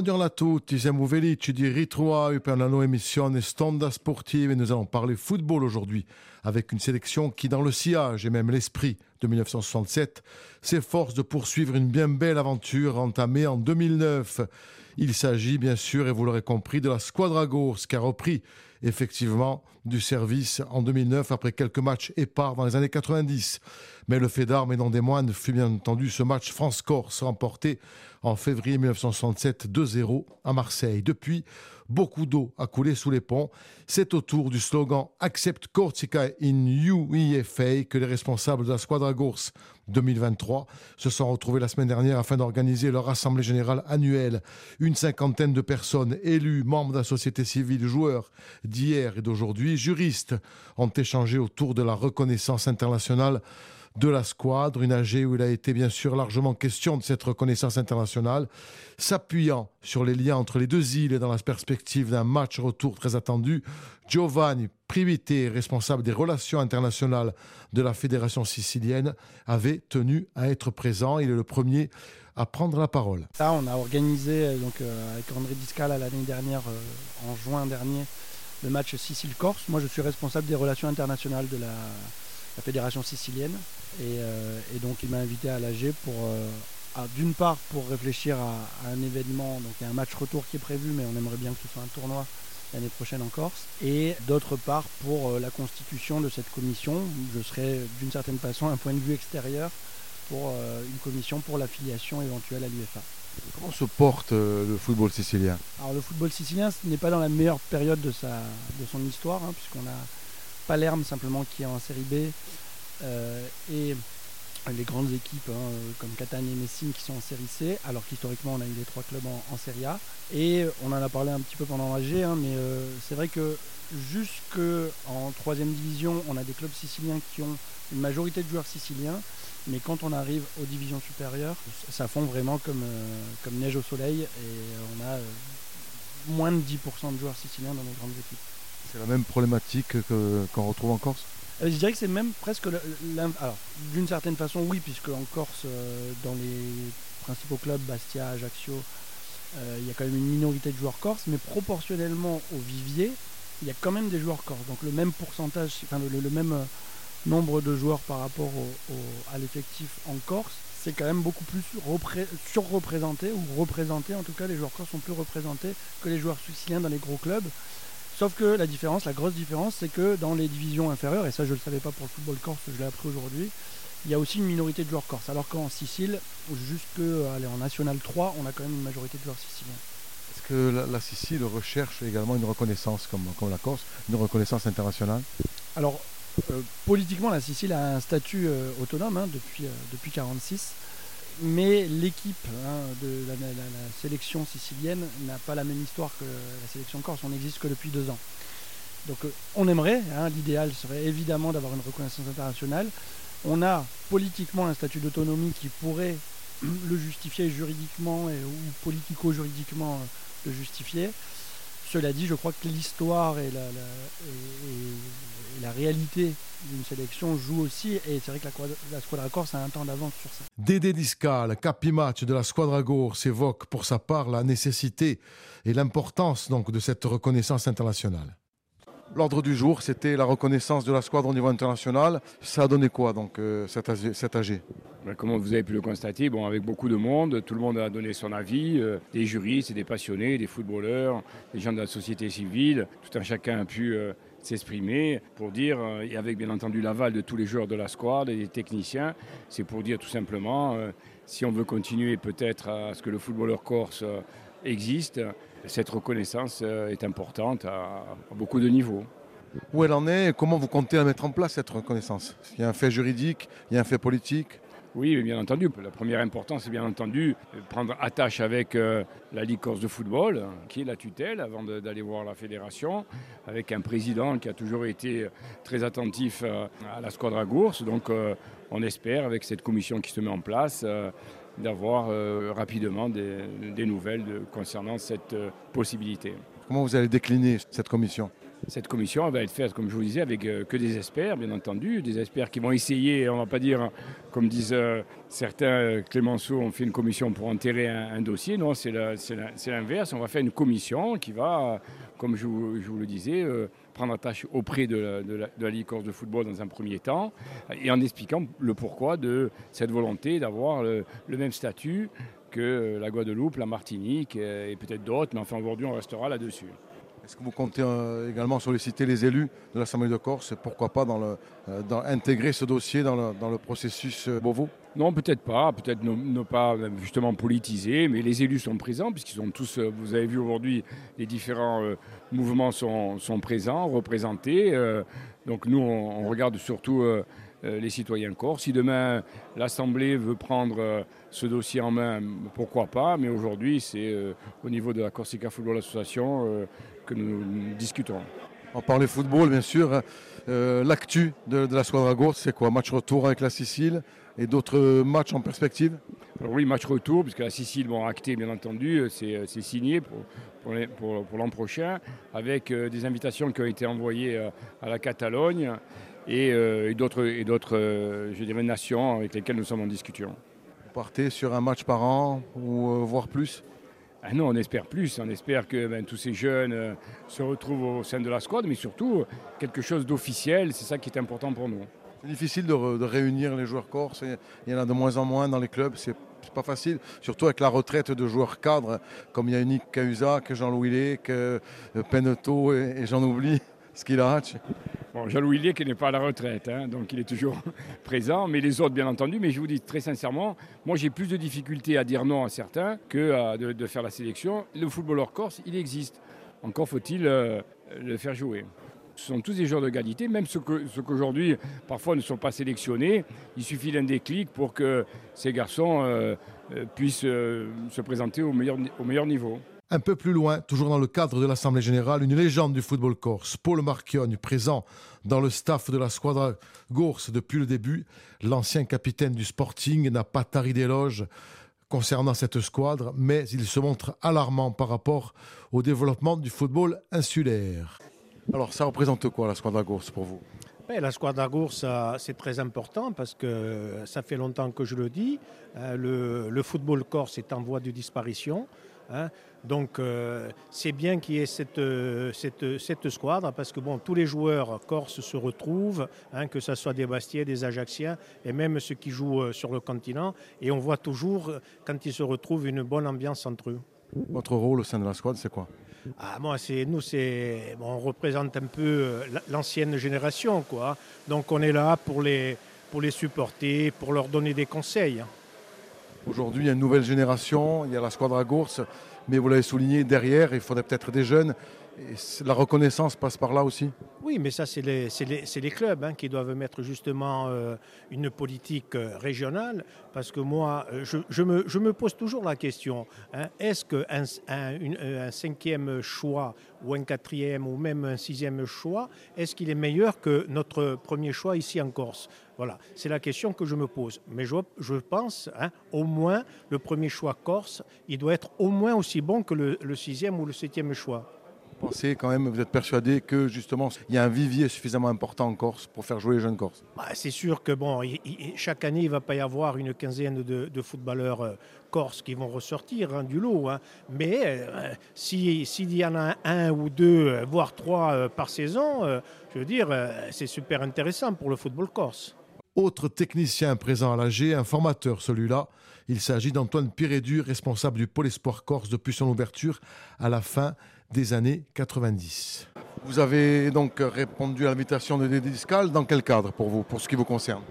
Buongiorno a tutti, siamo felici di ritrovare per la nuova emissione Stonda Sportive et nous allons parler football aujourd'hui avec une sélection qui, dans le sillage et même l'esprit de 1967, s'efforce de poursuivre une bien belle aventure entamée en 2009. Il s'agit bien sûr, et vous l'aurez compris, de la Squadra Gorse qui a repris effectivement du service en 2009 après quelques matchs épars dans les années 90. Mais le fait d'armes et non des moines fut bien entendu ce match France-Corse remporté en février 1967 2-0 à Marseille. Depuis, beaucoup d'eau a coulé sous les ponts. C'est autour du slogan Accept Corsica in UEFA que les responsables de la Squadra Gorse 2023 se sont retrouvés la semaine dernière afin d'organiser leur assemblée générale annuelle. Une cinquantaine de personnes élus, membres de la société civile, joueurs d'hier et d'aujourd'hui, juristes, ont échangé autour de la reconnaissance internationale de la squadre, une AG où il a été bien sûr largement question de cette reconnaissance internationale, s'appuyant sur les liens entre les deux îles et dans la perspective d'un match retour très attendu. Giovanni Privité, responsable des relations internationales de la Fédération sicilienne, avait tenu à être présent. Il est le premier à prendre la parole. Ça, on a organisé euh, donc, euh, avec André Discal l'année dernière, euh, en juin dernier, le match Sicile-Corse. Moi, je suis responsable des relations internationales de la fédération sicilienne. Euh, et, donc il m'a invité à l'AG pour, euh, d'une part pour réfléchir à, un événement, donc il y a un match retour qui est prévu, mais on aimerait bien que ce soit un tournoi l'année prochaine en Corse, et d'autre part pour euh, la constitution de cette commission. Je serai d'une certaine façon un point de vue extérieur pour une commission pour l'affiliation éventuelle à l'UFA. Comment se porte le football sicilien? Alors le football sicilien n'est pas dans la meilleure période de, sa, de son histoire, hein, puisqu'on a Palerme simplement qui est en série B et les grandes équipes hein, comme Catane et Messine qui sont en série C, alors qu'historiquement on a eu les trois clubs en, série A. Et on en a parlé un petit peu pendant l'AG, hein, mais euh, c'est vrai que jusque en troisième division, on a des clubs siciliens qui ont une majorité de joueurs siciliens, mais quand on arrive aux divisions supérieures, ça fond vraiment comme, euh, comme neige au soleil et on a moins de 10% de joueurs siciliens dans nos grandes équipes. C'est la même problématique qu'on retrouve en Corse? euh, Je dirais que c'est même presque. Alors, d'une certaine façon, oui, puisque en Corse, euh, dans les principaux clubs, Bastia, Ajaccio, euh, il y a quand même une minorité de joueurs corse, mais proportionnellement au vivier, il y a quand même des joueurs corse. Donc le même pourcentage, enfin le, même nombre de joueurs par rapport à l'effectif en Corse, c'est quand même beaucoup plus surreprésenté, ou représenté, en tout cas les joueurs corse sont plus représentés que les joueurs siciliens dans les gros clubs. Sauf que la différence, la grosse différence, c'est que dans les divisions inférieures, et ça je ne le savais pas pour le football corse, je l'ai appris aujourd'hui, il y a aussi une minorité de joueurs corse. Alors qu'en Sicile, jusque aller en National 3, on a quand même une majorité de joueurs siciliens. Est-ce que la, Sicile recherche également une reconnaissance comme, comme la Corse, une reconnaissance internationale? Alors, euh, politiquement, la Sicile a un statut euh, autonome hein, depuis 1946. depuis mais l'équipe hein, de la, sélection sicilienne n'a pas la même histoire que la sélection corse. On n'existe que depuis deux ans. Donc euh, on aimerait, hein, l'idéal serait évidemment d'avoir une reconnaissance internationale. On a politiquement un statut d'autonomie qui pourrait le justifier juridiquement et, ou politico-juridiquement euh, le justifier. Cela dit, je crois que l'histoire et la, réalité d'une sélection jouent aussi, et c'est vrai que la, Squadra Corse a un temps d'avance sur ça. Dédé Discal, capimatch de la Squadra Corse, évoque pour sa part la nécessité et l'importance donc de cette reconnaissance internationale. L'ordre du jour, c'était la reconnaissance de la squadre au niveau international. Ça a donné quoi, donc, euh, cet, AG, ben, Comme vous avez pu le constater, bon, avec beaucoup de monde, tout le monde a donné son avis, euh, des juristes, des passionnés, des footballeurs, des gens de la société civile, tout un chacun a pu euh, s'exprimer pour dire, et avec bien entendu l'aval de tous les joueurs de la squadre et des techniciens, c'est pour dire tout simplement, si on veut continuer peut-être à ce que le footballeur corse existe, cette reconnaissance euh, est importante à, beaucoup de niveaux. Où elle en est comment vous comptez la mettre en place, cette reconnaissance? Il y a un fait juridique, il y a un fait politique? Oui, bien entendu. La première importance, c'est bien entendu prendre attache avec euh, la Ligue Corse de football, qui est la tutelle, avant d'aller voir la fédération, avec un président qui a toujours été très attentif euh, à la squadra Gourse. Donc, on espère, avec cette commission qui se met en place, d'avoir euh, rapidement des, nouvelles concernant cette euh, possibilité. Comment vous allez décliner cette commission? Cette commission va être faite, comme je vous disais, avec euh, que des experts, bien entendu, des experts qui vont essayer, on ne va pas dire, comme disent euh, certains, euh, Clémenceau, on fait une commission pour enterrer un, dossier. Non, c'est l'inverse. On va faire une commission qui va, comme je vous, le disais, prendre tâche auprès de la, de, Ligue Corse de football dans un premier temps, et en expliquant le pourquoi de cette volonté d'avoir le même statut que la Guadeloupe, la Martinique et peut-être d'autres, mais enfin aujourd'hui on restera là-dessus. Est-ce que vous comptez euh, également solliciter les élus de l'Assemblée de Corse pourquoi pas dans euh, intégrer ce dossier dans le, processus euh, Beauvau Non, peut-être pas, peut-être ne, pas justement politiser, mais les élus sont présents puisqu'ils sont tous, vous avez vu aujourd'hui, les différents mouvements sont, sont, présents, représentés. donc nous, on, regarde surtout les citoyens corse. Si demain l'Assemblée veut prendre ce dossier en main, pourquoi pas, mais aujourd'hui c'est au niveau de la Corsica Football Association que nous, discutons. On parlait football, bien sûr. Euh, l'actu de, la Squadra Gourde, c'est quoi? Match retour avec la Sicile et d'autres matchs en perspective? Oui, match retour, puisque la Sicile, bon, acté bien entendu, c'est signé pour, pour, l'an prochain, avec euh, des invitations qui ont été envoyées euh, à la Catalogne et, et d'autres, je dirais, nations avec lesquelles nous sommes en discussion. Vous partez sur un match par an ou voire plus? Ah non, on espère plus. On espère que ben, tous ces jeunes euh, se retrouvent au sein de la squad, mais surtout quelque chose d'officiel. C'est ça qui est important pour nous. C'est difficile de, réunir les joueurs corse. Il y en a de moins en moins dans les clubs. C'est pas facile, surtout avec la retraite de joueurs cadres comme Yannick Cahuzac, Jean-Louis Lé, euh, Peneto et j'en oublie. Skilach. Bon, Jean-Louis qui n'est pas à la retraite, hein, donc il est toujours présent, mais les autres bien entendu. Mais je vous dis très sincèrement, moi j'ai plus de difficultés à dire non à certains que de, faire la sélection. Le footballeur corse, il existe. Encore faut-il euh, le faire jouer. Ce sont tous des joueurs de qualité, même ceux, qu'aujourd'hui parfois ne sont pas sélectionnés. Il suffit d'un déclic pour que ces garçons euh, euh, puissent se présenter au meilleur niveau. Un peu plus loin, toujours dans le cadre de l'Assemblée générale, une légende du football corse, Paul Marchionne, présent dans le staff de la squadra Gorse depuis le début. L'ancien capitaine du Sporting n'a pas tari d'éloges concernant cette squadre, mais il se montre alarmant par rapport au développement du football insulaire. Alors, ça représente quoi la squadra Gorse pour vous? Ben, la squadra Gorse, c'est très important parce que ça fait longtemps que je le dis. Euh, le, le football corse est en voie de disparition. Hein. Donc euh, c'est bien qu'il y ait cette, euh, cette, cette, squadre parce que bon, tous les joueurs corses se retrouvent, hein, que ce soit des Bastiais, des Ajaxiens et même ceux qui jouent euh, sur le continent. Et on voit toujours, quand ils se retrouvent, une bonne ambiance entre eux. Votre rôle au sein de la squad, c'est quoi? Ah, moi, c'est nous, c'est on représente un peu l'ancienne génération, quoi. Donc, on est là pour les pour les supporter, pour leur donner des conseils. Aujourd'hui, il y a une nouvelle génération, il y a la squadra Gourse, mais vous l'avez souligné, derrière, il faudrait peut-être des jeunes. La reconnaissance passe par là aussi? Oui, mais ça, c'est les, clubs hein, qui doivent mettre justement euh, une politique euh, régionale. Parce que moi, euh, je, me, pose toujours la question hein, est-ce qu'un un, cinquième choix, ou un quatrième, ou même un sixième choix, est-ce qu'il est meilleur que notre premier choix ici en Corse? Voilà, c'est la question que je me pose. Mais je, pense, hein, au moins, le premier choix corse, il doit être au moins aussi bon que le, sixième ou le septième choix. Vous pensez quand même, vous êtes persuadé que justement, il y a un vivier suffisamment important en Corse pour faire jouer les jeunes Corses? Bah, C'est sûr que bon, chaque année, il ne va pas y avoir une quinzaine de, footballeurs euh, corses qui vont ressortir hein, du lot. Hein. Mais euh, s'il y en a un ou deux, euh, voire trois par saison, je veux dire, c'est super intéressant pour le football corse. Autre technicien présent à l'AG, un formateur celui-là. Il s'agit d'Antoine Pirédu, responsable du pôle espoir corse depuis son ouverture à la fin des années 90. Vous avez donc répondu à l'invitation de Dédé Discal. Dans quel cadre pour vous, pour ce qui vous concerne?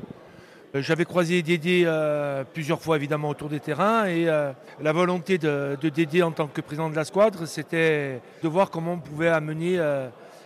Euh, j'avais croisé Dédé euh, plusieurs fois évidemment autour des terrains et euh, la volonté de, de, Dédé en tant que président de la squadre, c'était de voir comment on pouvait amener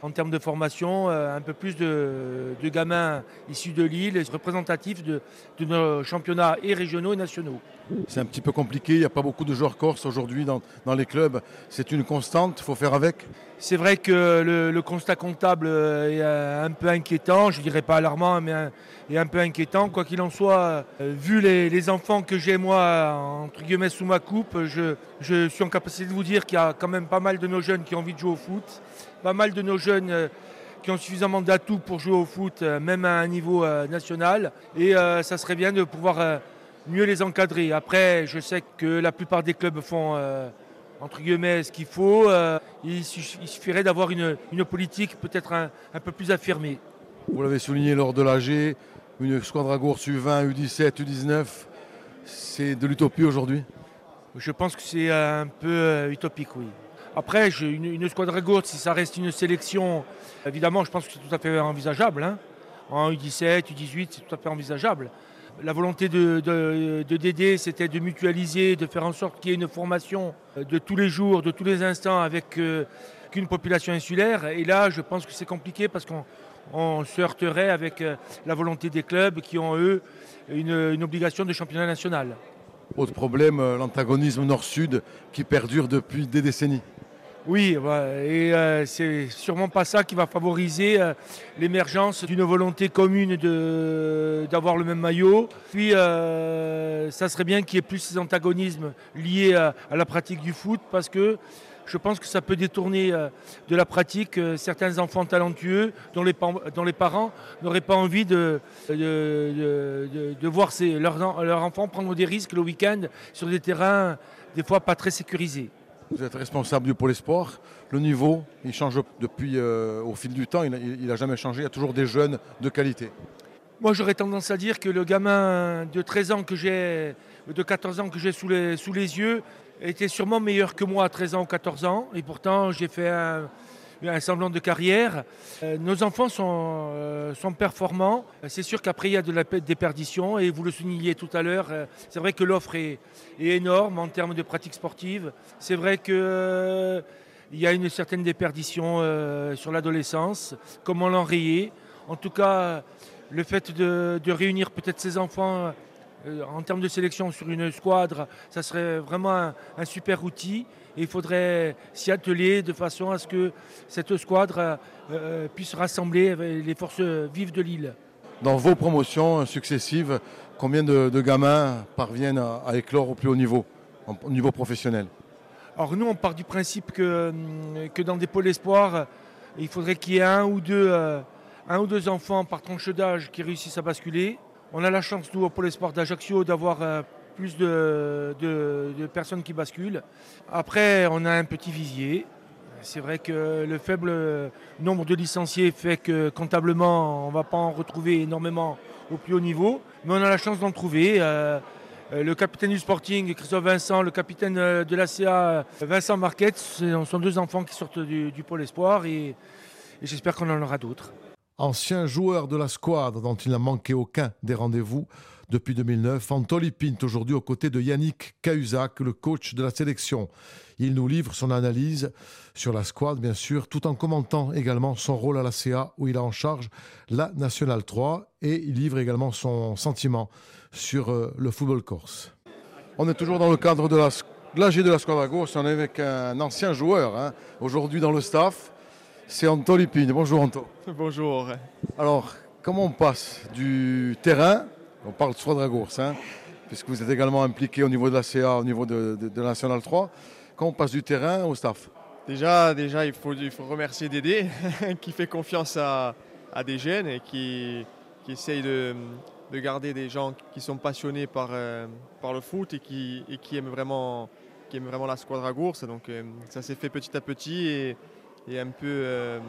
en termes de formation, euh, un peu plus de, gamins issus de Lille, représentatifs de, nos championnats et régionaux et nationaux. C'est un petit peu compliqué, il n'y a pas beaucoup de joueurs corses aujourd'hui dans, les clubs. C'est une constante, il faut faire avec? C'est vrai que le, constat comptable est un peu inquiétant, je ne dirais pas alarmant, mais un, est un peu inquiétant. Quoi qu'il en soit, euh, vu les, enfants que j'ai moi, entre guillemets, sous ma coupe, je, je suis en capacité de vous dire qu'il y a quand même pas mal de nos jeunes qui ont envie de jouer au foot pas mal de nos jeunes qui ont suffisamment d'atouts pour jouer au foot, même à un niveau national. Et ça serait bien de pouvoir mieux les encadrer. Après, je sais que la plupart des clubs font entre guillemets ce qu'il faut. il, suffirait d'avoir une, politique peut-être un, un, peu plus affirmée. Vous l'avez souligné lors de l'AG, une squadre à Gours U20, U17, U19, c'est de l'utopie aujourd'hui? Je pense que c'est un peu euh, utopique, oui. Après, une, une squadre à Gours, si ça reste une sélection, évidemment, je pense que c'est tout à fait envisageable. Hein. En U17, U18, c'est tout à fait envisageable. La volonté de, de, c'était de mutualiser, de faire en sorte qu'il y ait une formation de tous les jours, de tous les instants avec euh, qu'une population insulaire. Et là, je pense que c'est compliqué parce qu'on on se heurterait avec euh, la volonté des clubs qui ont, eux, une, obligation de championnat national. Autre problème, euh, l'antagonisme nord-sud qui perdure depuis des décennies. Oui, et euh, c'est sûrement pas ça qui va favoriser l'émergence d'une volonté commune d'avoir le même maillot. Puis, ça serait bien qu'il y ait plus ces antagonismes liés à, la pratique du foot parce que je pense que ça peut détourner euh, de la pratique euh, certains enfants talentueux dont les, parents n'auraient pas envie de, voir leurs, enfants prendre des risques le week-end sur des terrains des fois pas très sécurisés. Vous êtes responsable du pôle sport. Le niveau, il change depuis euh, au fil du temps. Il n'a jamais changé. Il y a toujours des jeunes de qualité. Moi, j'aurais tendance à dire que le gamin de 13 ans que j'ai, de 14 ans que j'ai sous les, sous les yeux, était sûrement meilleur que moi à 13 ans ou 14 ans. Et pourtant, j'ai fait un, semblant de carrière. Euh, nos enfants sont, euh, sont performants. C'est sûr qu'après, il y a de la déperdition. Et vous le souligniez tout à l'heure, euh, c'est vrai que l'offre est, énorme en termes de pratiques sportives. C'est vrai qu'il il y a une certaine déperdition sur l'adolescence. Comment l'enrayer? En tout cas, le fait de, de réunir peut-être ces enfants en termes de sélection sur une squadre, ça serait vraiment un, super outil. Et il faudrait s'y atteler de façon à ce que cette squadre euh, euh, puisse rassembler les forces vives de l'île. Dans vos promotions successives, combien de, gamins parviennent à, éclore au plus haut niveau, au niveau professionnel? Alors nous, on part du principe que, que dans des pôles espoirs, il faudrait qu'il y ait un ou deux, un ou deux enfants par tranche d'âge qui réussissent à basculer. On a la chance, nous, au Pôle Sport d'Ajaccio, d'avoir euh, plus de, personnes qui basculent. Après, on a un petit visier. C'est vrai que le faible nombre de licenciés fait que comptablement, on ne va pas en retrouver énormément au plus haut niveau. Mais on a la chance d'en trouver. Euh, euh, le capitaine du Sporting, Christophe Vincent, le capitaine de l'ACA, Vincent Marquette, ce sont deux enfants qui sortent du, Pôle Espoir et j'espère qu'on en aura d'autres ancien joueur de la squadre dont il n'a manqué aucun des rendez-vous depuis 2009, Antoli Pint aujourd'hui aux côtés de Yannick Cahuzac, le coach de la sélection. Il nous livre son analyse sur la squadre, bien sûr, tout en commentant également son rôle à la CA où il a en charge la Nationale 3 et il livre également son sentiment sur euh, le football corse. On est toujours dans le cadre de l'AG de la squadre à gauche, on est avec un ancien joueur, hein, aujourd'hui dans le staff, c'est Anto Lipine. Bonjour Anto. Bonjour. Alors, comment on passe du terrain, on parle de Squadra hein, puisque vous êtes également impliqué au niveau de la CA, au niveau de, la National 3, comment on passe du terrain au staff? Déjà, déjà il, faut, il faut remercier Dédé qui fait confiance à, des jeunes et qui, qui essaye de, garder des gens qui sont passionnés par, euh, par le foot et qui, qui aiment vraiment qui aiment vraiment la squadre à Donc euh, ça s'est fait petit à petit et et un peu, euh,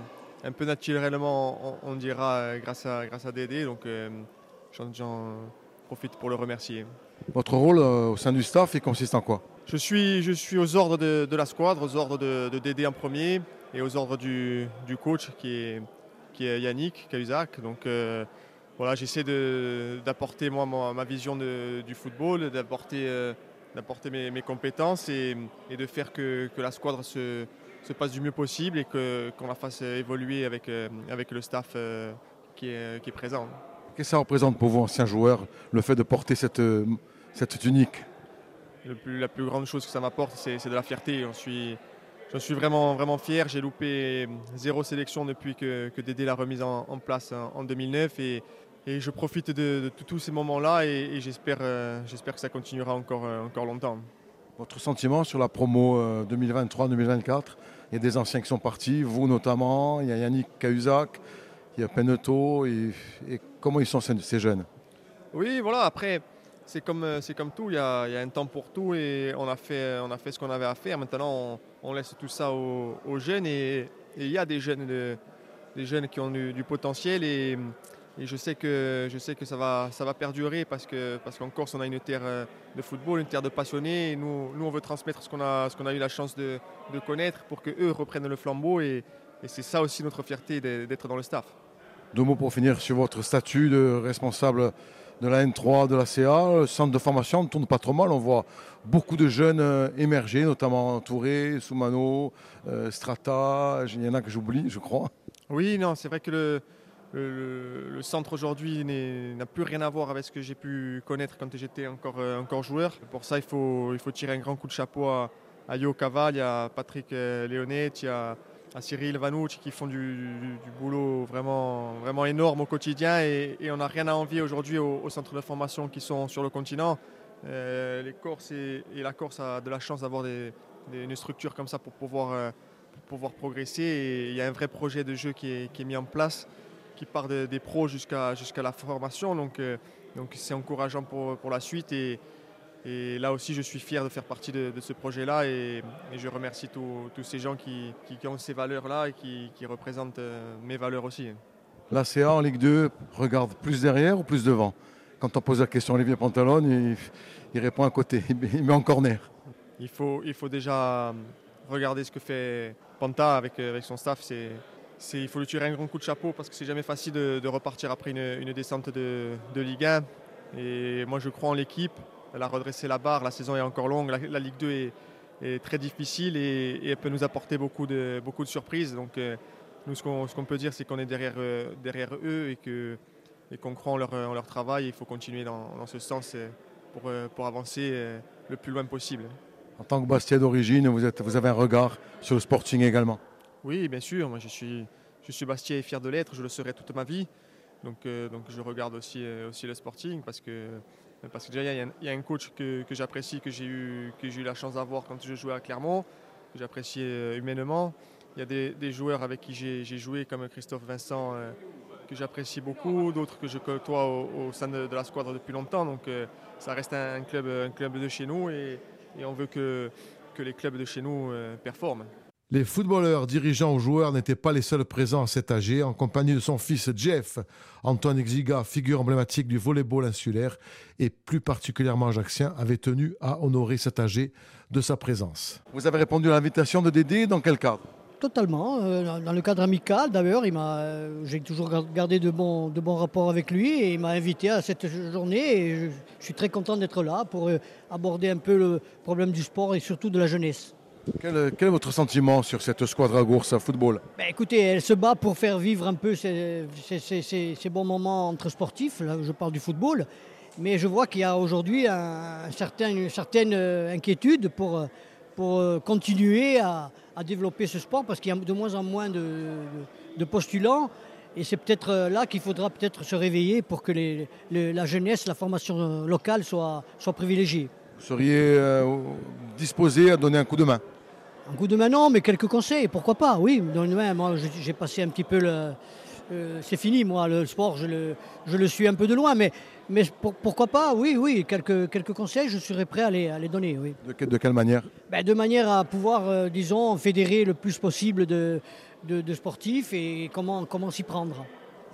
un peu naturellement, on, dira, euh, grâce à, grâce à Dédé. Donc euh, j'en profite pour le remercier. Votre rôle au sein du staff, il consiste en quoi? Je suis, je suis aux ordres de, la squadre, aux ordres de, Dédé en premier et aux ordres du, du coach qui est, qui est Yannick Cahuzac. Donc voilà, j'essaie d'apporter moi ma, vision du football, d'apporter d'apporter mes, mes, compétences et, et, de faire que, que la squadre se, se passe du mieux possible et qu'on la fasse évoluer avec, euh, avec le staff euh, qui est, qui est présent. Qu'est-ce que ça représente pour vous, ancien joueur, le fait de porter cette, cette tunique? Le plus, La plus grande chose que ça m'apporte, c'est de la fierté. J'en suis, suis vraiment, vraiment fier. J'ai loupé zéro sélection depuis que, que Dédé l'a remise en, place en, 2009 et, et, je profite de, tous ces moments-là et, j'espère euh, j'espère que ça continuera encore, encore longtemps. Votre sentiment sur la promo 2023-2024 Il y a des anciens qui sont partis, vous notamment, il y a Yannick Cahuzac, il y a Peneto. Et, comment ils sont ces jeunes? Oui, voilà, après, c'est comme, comme tout, il y, a, un temps pour tout et on a fait, ce qu'on avait à faire. Maintenant, on, laisse tout ça aux, jeunes et, il y a des jeunes, des jeunes qui ont du, potentiel je sais que, je sais que ça, va, ça va perdurer parce, que, parce qu'en Corse, on a une terre de football, une terre de passionnés. Et nous, nous, on veut transmettre ce qu'on a, qu'on a eu la chance de, connaître pour qu'eux reprennent le flambeau et, et c'est ça aussi notre fierté d'être dans le staff. Deux mots pour finir sur votre statut de responsable de la N3, de la CA. Le centre de formation ne tourne pas trop mal. On voit beaucoup de jeunes euh, émerger, notamment Touré, Soumano, euh, Strata. Il y en a que j'oublie, je crois. Oui, non, c'est vrai que le, le, centre aujourd'hui n'a plus rien à voir avec ce que j'ai pu connaître quand j'étais encore, euh, joueur. Pour ça, il faut, tirer un grand coup de chapeau à, Yo Caval, à Patrick y a à Cyril Vanouch qui font du, boulot vraiment, énorme au quotidien et, on n'a rien à envier aujourd'hui aux, centres de formation qui sont sur le continent. Euh, les Corses et, la Corse a de la chance d'avoir une structure comme ça pour pouvoir, euh, pouvoir progresser et il y a un vrai projet de jeu qui est, mis en place qui part des pros jusqu'à jusqu'à la formation donc euh, donc c'est encourageant pour, pour la suite et, et là aussi, je suis fier de faire partie de, ce projet-là et, je remercie tous ces gens qui, ont ces valeurs-là et qui, représentent euh, mes valeurs aussi. La CA en Ligue 2 regarde plus derrière ou plus devant? Quand on pose la question à Olivier Pantalone, il, répond à côté, il met en corner. Il faut, il faut déjà regarder ce que fait Panta avec, avec son staff. C'est, il faut lui tirer un grand coup de chapeau parce que c'est jamais facile de, repartir après une, descente de, Ligue 1. Et moi, je crois en l'équipe elle a redressé la barre. La saison est encore longue. La, Ligue 2 est, très difficile et, elle peut nous apporter beaucoup de, surprises. Donc, euh, nous, ce qu'on peut dire, c'est qu'on est derrière, euh, eux et qu'on croit en leur, travail. Il faut continuer dans, ce sens euh, pour, avancer le plus loin possible. En tant que Bastia d'origine, vous avez un regard sur le sporting également Oui, bien sûr. Moi, je suis, je Bastia et fier de l'être. Je le serai toute ma vie. Donc, donc je regarde aussi, aussi le sporting parce que parce que déjà, il y, a un coach que, j'apprécie, que j'ai eu, eu la chance d'avoir quand je jouais à Clermont, que j'appréciais euh, humainement. Il y a des, joueurs avec qui j'ai joué, comme Christophe Vincent, euh, que j'apprécie beaucoup, d'autres que je côtoie au, sein de, la squadre depuis longtemps. Donc euh, ça reste un, club, un club de chez nous et, on veut que les clubs de chez nous performent. Les footballeurs, dirigeants ou joueurs n'étaient pas les seuls présents à cet AG. En compagnie de son fils Jeff, Antoine Exiga, figure emblématique du volleyball insulaire et plus particulièrement ajaxien, avait tenu à honorer cet AG de sa présence. Vous avez répondu à l'invitation de Dédé dans quel cadre? Totalement, euh, dans le cadre amical. D'ailleurs, euh, j'ai toujours gardé de bons, de bons rapports avec lui et il m'a invité à cette journée et je, je suis très content d'être là pour euh, aborder un peu le problème du sport et surtout de la jeunesse. Quel, est votre sentiment sur cette squadra à football? Ben, Écoutez, elle se bat pour faire vivre un peu ces, bons moments entre sportifs. Là, je parle du football. Mais je vois qu'il y a aujourd'hui un, certain, une certaine euh, inquiétude pour, euh, pour euh, continuer à, développer ce sport parce qu'il y a de moins en moins de, postulants. Et c'est peut-être là qu'il faudra peut-être se réveiller pour que la jeunesse, la formation locale soit, soit privilégiée. Seriez disposé à donner un coup de main un coup de main, non, mais quelques conseils, pourquoi pas, oui. moi, j'ai passé un petit peu le. Euh, c'est fini, moi, le sport, je le, je le suis un peu de loin, mais, mais pourquoi pas, oui, oui, quelques, quelques conseils, je serais prêt à les, à les donner, oui. De, de quelle manière? Ben, De manière à pouvoir, euh, disons, fédérer le plus possible de, de, sportifs et comment, comment s'y prendre.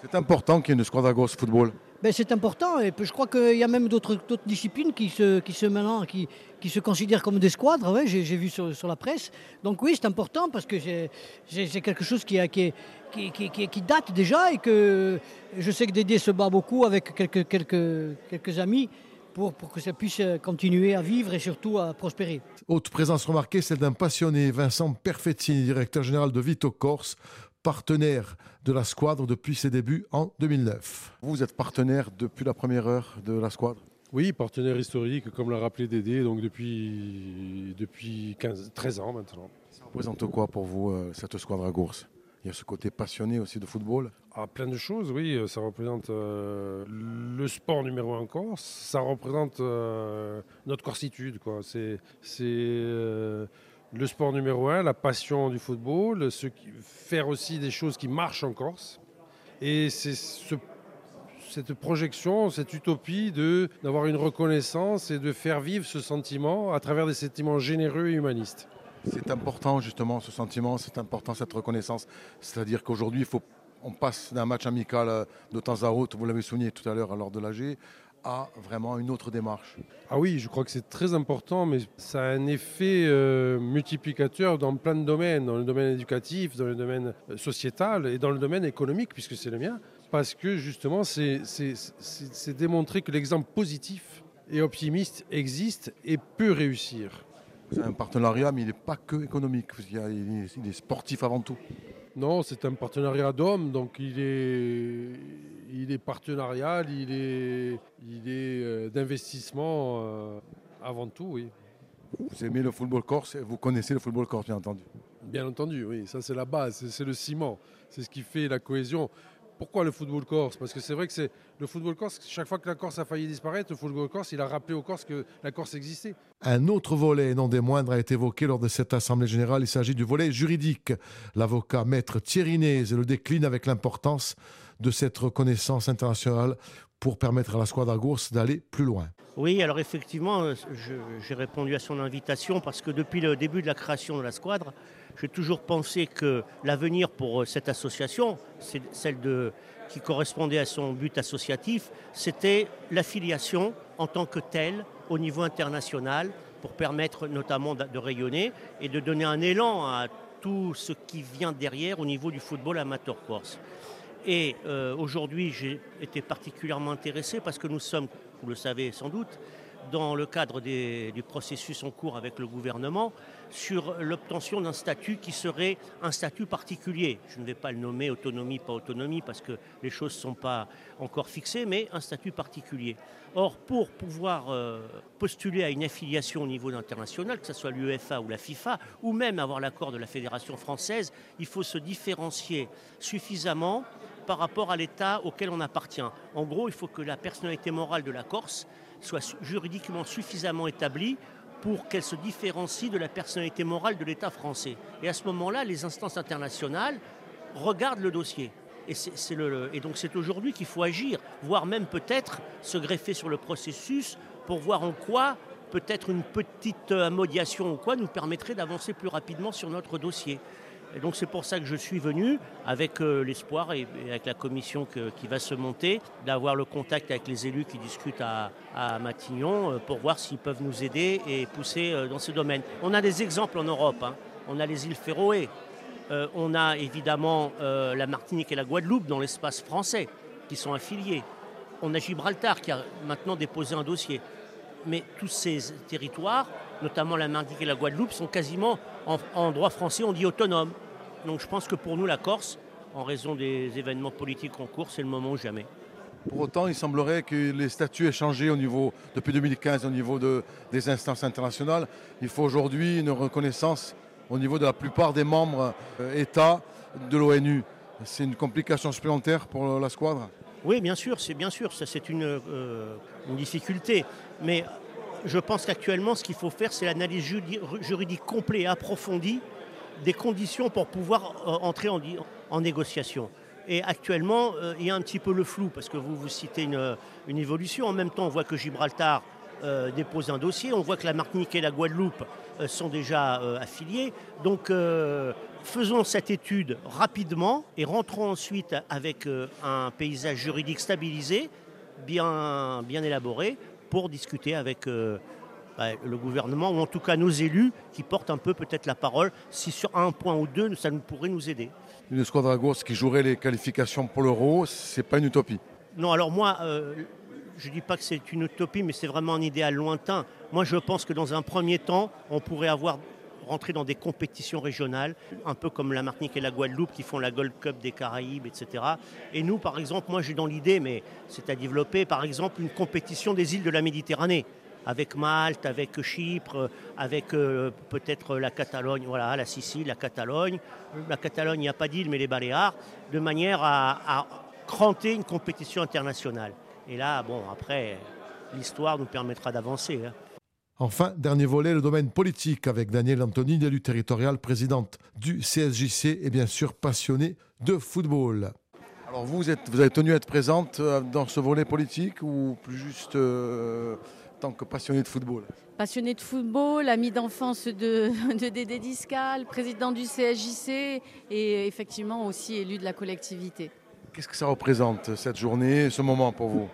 C'est important qu'il y ait une squad à gauche football ben, c'est important. Et je crois qu'il y a même d'autres disciplines qui se, qui se, maintenant, qui, qui se considèrent comme des squadres. Ouais, j'ai vu sur, sur, la presse. Donc oui, c'est important parce que c'est quelque chose qui, qui, qui, date déjà et que je sais que Dédé se bat beaucoup avec quelques, quelques, quelques amis. Pour, pour, que ça puisse continuer à vivre et surtout à prospérer. Autre présence remarquée, celle d'un passionné, Vincent Perfettini, directeur général de Vito Corse, partenaire de la squadre depuis ses débuts en 2009. Vous êtes partenaire depuis la première heure de la squadre? Oui, partenaire historique, comme l'a rappelé Dédé, donc depuis, depuis 15, 13 ans maintenant. Ça représente quoi pour vous, euh, cette squadre à Gours il y a ce côté passionné aussi de football? Ah, plein de choses, oui. Ça représente euh, le sport numéro un en Corse. Ça représente euh, notre corsitude. Quoi. C'est, le sport numéro un, la passion du football, faire aussi des choses qui marchent en Corse. Et c'est ce, cette projection, cette utopie d'avoir une reconnaissance et de faire vivre ce sentiment à travers des sentiments généreux et humanistes. C'est important justement ce sentiment, c'est important cette reconnaissance. C'est-à-dire qu'aujourd'hui, on passe d'un match amical euh, de temps à autre, vous l'avez souligné tout à l'heure lors de l'AG, à vraiment une autre démarche. Ah oui, je crois que c'est très important, mais ça a un effet euh, multiplicateur dans plein de domaines, dans le domaine éducatif, dans le domaine euh, sociétal et dans le domaine économique, puisque c'est le mien, parce que justement, c'est démontrer que l'exemple positif et optimiste existe et peut réussir. C'est un partenariat, mais il n'est pas que économique, il est sportif avant tout. Non, c'est un partenariat d'hommes, donc il est, il est partenarial, il est, il est euh, d'investissement euh, avant tout, oui. Vous aimez le football corse, vous connaissez le football corse, bien entendu. Bien entendu, oui, ça c'est la base, c'est le ciment, c'est ce qui fait la cohésion. Pourquoi le football corse? Parce que c'est vrai que c'est le football corse, chaque fois que la Corse a failli disparaître, le football corse, il a rappelé aux Corses que la Corse existait. Un autre volet, non des moindres, a été évoqué lors de cette Assemblée générale. Il s'agit du volet juridique. L'avocat maître Thierry le décline avec l'importance de cette reconnaissance internationale pour permettre à la Squadra Gours d'aller plus loin. Oui, alors effectivement, euh, j'ai répondu à son invitation parce que depuis le début de la création de la Squadre, j'ai toujours pensé que l'avenir pour euh, cette association, celle qui correspondait à son but associatif, c'était l'affiliation en tant que telle au niveau international pour permettre notamment de rayonner et de donner un élan à tout ce qui vient derrière au niveau du football amateur corse. Et euh, aujourd'hui, j'ai été particulièrement intéressé parce que nous sommes, vous le savez sans doute, dans le cadre du processus en cours avec le gouvernement sur l'obtention d'un statut qui serait un statut particulier. Je ne vais pas le nommer autonomie, pas autonomie, parce que les choses ne sont pas encore fixées, mais un statut particulier. Or, pour pouvoir euh, postuler à une affiliation au niveau international, que ce soit l'UEFA ou la FIFA, ou même avoir l'accord de la Fédération française, il faut se différencier suffisamment par rapport à l'État auquel on appartient. En gros, il faut que la personnalité morale de la Corse soit juridiquement suffisamment établie pour qu'elle se différencie de la personnalité morale de l'État français. Et à ce moment-là, les instances internationales regardent le dossier. Et, donc c'est aujourd'hui qu'il faut agir, voire même peut-être se greffer sur le processus pour voir en quoi peut-être une petite amodiation ou quoi nous permettrait d'avancer plus rapidement sur notre dossier. Et donc c'est pour ça que je suis venu avec euh, l'espoir et, avec la commission qui va se monter, d'avoir le contact avec les élus qui discutent à, Matignon euh, pour voir s'ils peuvent nous aider et pousser euh, dans ce domaine. On a des exemples en Europe. Hein. On a les îles Féroé. on a évidemment la Martinique et la Guadeloupe dans l'espace français qui sont affiliés. On a Gibraltar qui a maintenant déposé un dossier. Mais tous ces territoires notamment la Martinique et la Guadeloupe, sont quasiment, en, droit français, on dit autonomes. Donc je pense que pour nous, la Corse, en raison des événements politiques en cours, c'est le moment ou jamais. Pour autant, il semblerait que les statuts aient changé au niveau, depuis 2015 au niveau de, des instances internationales. Il faut aujourd'hui une reconnaissance au niveau de la plupart des membres euh, États de l'ONU. C'est une complication supplémentaire pour la squadre? Oui, bien sûr, c'est bien sûr, ça c'est une, euh, une difficulté. Mais je pense qu'actuellement, ce qu'il faut faire, c'est l'analyse juridique complète et approfondie des conditions pour pouvoir euh, entrer en, négociation. Et actuellement, euh, il y a un petit peu le flou, parce que vous, vous citez une, évolution. En même temps, on voit que Gibraltar euh, dépose un dossier, on voit que la Martinique et la Guadeloupe sont déjà affiliés. Donc, faisons cette étude rapidement et rentrons ensuite avec un paysage juridique stabilisé, bien élaboré, pour discuter avec euh, bah, le gouvernement, ou en tout cas nos élus, qui portent un peu peut-être la parole, si sur un point ou deux, ça nous pourrait nous aider. Une squadra gauche qui jouerait les qualifications pour l'euro, c'est pas une utopie Non, alors moi, euh, je ne dis pas que c'est une utopie, mais c'est vraiment un idéal lointain. Moi, je pense que dans un premier temps, on pourrait avoir rentrer dans des compétitions régionales, un peu comme la Martinique et la Guadeloupe qui font la Gold Cup des Caraïbes, etc. Et nous, par exemple, moi j'ai dans l'idée, mais c'est à développer, par exemple, une compétition des îles de la Méditerranée avec Malte, avec Chypre, avec euh, peut-être la Catalogne, voilà, la Sicile, la Catalogne. La Catalogne, il n'y a pas d'île, mais les Baléares, de manière à, à cranter une compétition internationale. Et là, bon, après, l'histoire nous permettra d'avancer. Hein. Enfin, dernier volet, le domaine politique avec Daniel Anthony, élu territorial, présidente du CSJC et bien sûr passionnée de football. Alors vous, êtes, vous avez tenu à être présente euh, dans ce volet politique ou plus juste euh, tant que passionnée de football? Passionnée de football, amie d'enfance de, de Dédé Discal, président du CSJC et effectivement aussi élu de la collectivité. Qu'est-ce que ça représente cette journée, ce moment pour vous?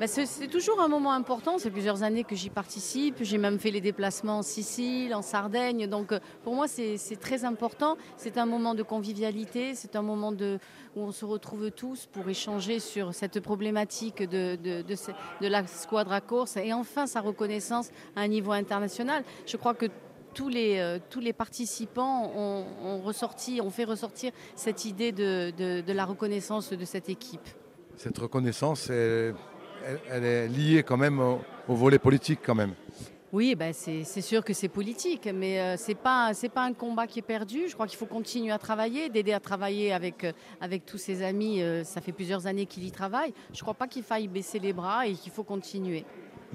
Bah, c'est toujours un moment important. C'est plusieurs années que j'y participe. J'ai même fait les déplacements en Sicile, en Sardaigne. Donc euh, pour moi, c'est très important. C'est un moment de convivialité. C'est un moment de, où on se retrouve tous pour échanger sur cette problématique de, de, de, la squadra course et enfin sa reconnaissance à un niveau international. Je crois que tous les, euh, participants ont, ont, ressorti, ont fait ressortir cette idée de, de la reconnaissance de cette équipe. Cette reconnaissance, est elle, est liée quand même au, volet politique quand même. Oui, ben c'est sûr que c'est politique, mais euh, ce n'est pas, pas un combat qui est perdu. Je crois qu'il faut continuer à travailler, d'aider à travailler avec, euh, avec tous ses amis. Euh, ça fait plusieurs années qu'il y travaille. Je ne crois pas qu'il faille baisser les bras et qu'il faut continuer.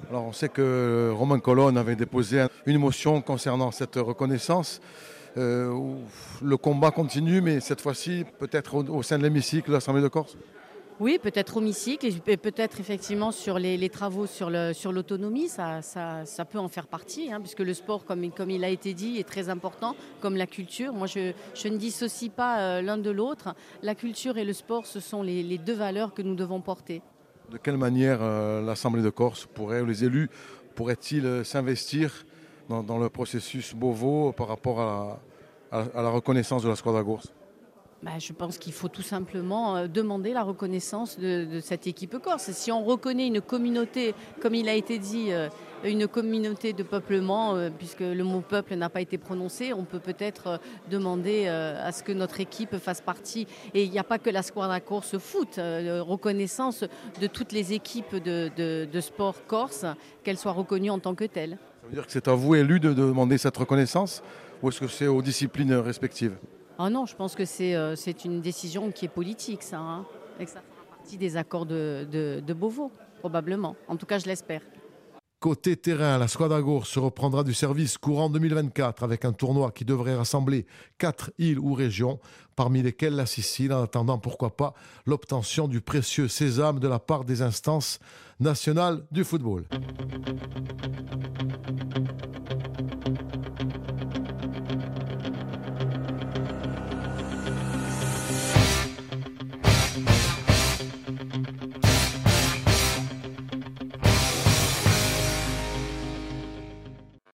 Alors on sait que Romain Colonne avait déposé une motion concernant cette reconnaissance. le combat continue, mais cette fois-ci peut-être au, au sein de l'hémicycle de l'Assemblée de Corse? Oui, peut-être hémicycle et peut-être effectivement sur les, travaux sur l'autonomie, ça, peut en faire partie, hein, puisque le sport, comme, il a été dit, est très important, comme la culture. Moi, je, ne dissocie pas euh, l'un de l'autre. La culture et le sport, ce sont les, deux valeurs que nous devons porter. De quelle manière euh, l'Assemblée de Corse pourrait, ou les élus, pourraient-ils euh, s'investir dans, le processus Beauvau par rapport à, à la reconnaissance de la Squadra Corse bah, je pense qu'il faut tout simplement euh, demander la reconnaissance de, cette équipe corse. Si on reconnaît une communauté, comme il a été dit, euh, une communauté de peuplement, euh, puisque le mot peuple n'a pas été prononcé, on peut peut-être demander à ce que notre équipe fasse partie. Et il n'y a pas que la squadra Corse foot, reconnaissance de toutes les équipes de, de sport corse, qu'elles soient reconnues en tant que telles. Ça veut dire que c'est à vous, élus, de demander cette reconnaissance ou est-ce que c'est aux disciplines respectives? Ah non, je pense que euh, c'est une décision qui est politique, ça. Hein, et que ça fera partie des accords de, Beauvau, probablement. En tout cas, je l'espère. Côté terrain, la Squadagour se reprendra du service courant 2024 avec un tournoi qui devrait rassembler quatre îles ou régions, parmi lesquelles la Sicile, en attendant pourquoi pas l'obtention du précieux sésame de la part des instances nationales du football.